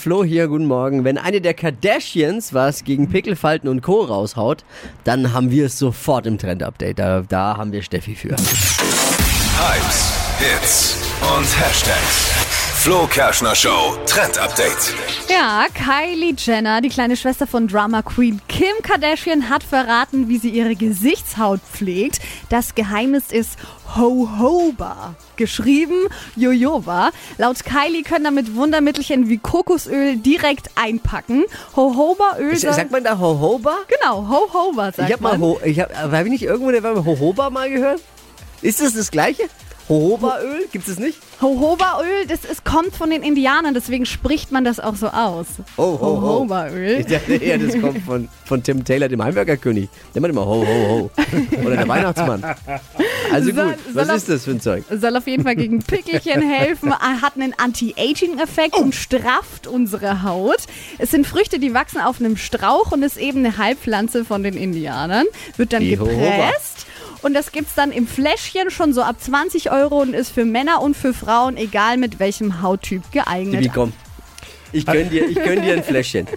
Flo hier, guten Morgen. Wenn eine der Kardashians was gegen Pickelfalten und Co. raushaut, dann haben wir es sofort im Trend-Update. Da, da haben wir Steffi für. Hypes, Hits und Hashtags. Flo Kerschner Show Trend Update. Ja, Kylie Jenner, die kleine Schwester von Drama Queen Kim Kardashian, hat verraten, wie sie ihre Gesichtshaut pflegt. Das Geheimnis ist Jojoba. Geschrieben Jojoba. Laut Kylie können damit Wundermittelchen wie Kokosöl direkt einpacken. Jojobaöl soll... Sagt man da Jojoba? Genau, Jojoba sagt Ich hab mal, man. Ho ich hab, habe ich nicht irgendwo der Jojoba mal gehört? Ist das das gleiche? Jojobaöl? Gibt es nicht? Jojobaöl, das ist, kommt von den Indianern, deswegen spricht man das auch so aus. Oh, ho, ho. Jojobaöl. Ich dachte eher, das kommt von, von Tim Taylor, dem Heimwerkerkönig. Der macht immer ho, ho, ho. Oder der Weihnachtsmann. Also Soll- gut, was ist das für ein Zeug? Soll auf jeden Fall gegen Pickelchen helfen, hat einen Anti-Aging-Effekt Oh. und strafft unsere Haut. Es sind Früchte, die wachsen auf einem Strauch und ist eben eine Heilpflanze von den Indianern. Wird dann Die Jojoba. Und das gibt's dann im Fläschchen schon so ab 20 Euro und ist für Männer und für Frauen, egal mit welchem Hauttyp, geeignet. Wie komm. Ich gönn dir, ich gönn dir ein Fläschchen.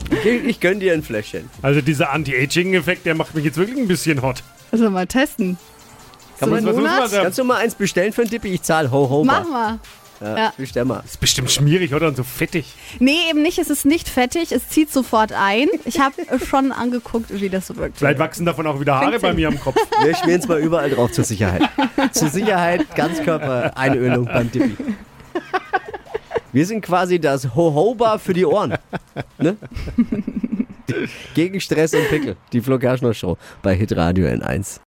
Ich, gönn dir ein Fläschchen. Also dieser Anti-Aging-Effekt, der macht mich jetzt wirklich ein bisschen hot. Also mal testen. Kann So man, kannst du mal eins bestellen für einen Dippi? Ich zahle ho, ho, Mach mal. Ja, Ja. bestell mal. Ist bestimmt schmierig, oder? Und so fettig. Nee, eben nicht. Es ist nicht fettig. Es zieht sofort ein. Ich habe schon angeguckt, wie das so wirkt. Vielleicht wachsen davon auch wieder Haare Klingt bei mir am Kopf. Wir schmieren es mal überall drauf zur Sicherheit. zur Sicherheit Ganzkörper-Einölung beim Dippi. Wir sind quasi das Hohoba für die Ohren. Ne? Gegen Stress und Pickel. Die Flo Kerschner Show bei Hitradio N1.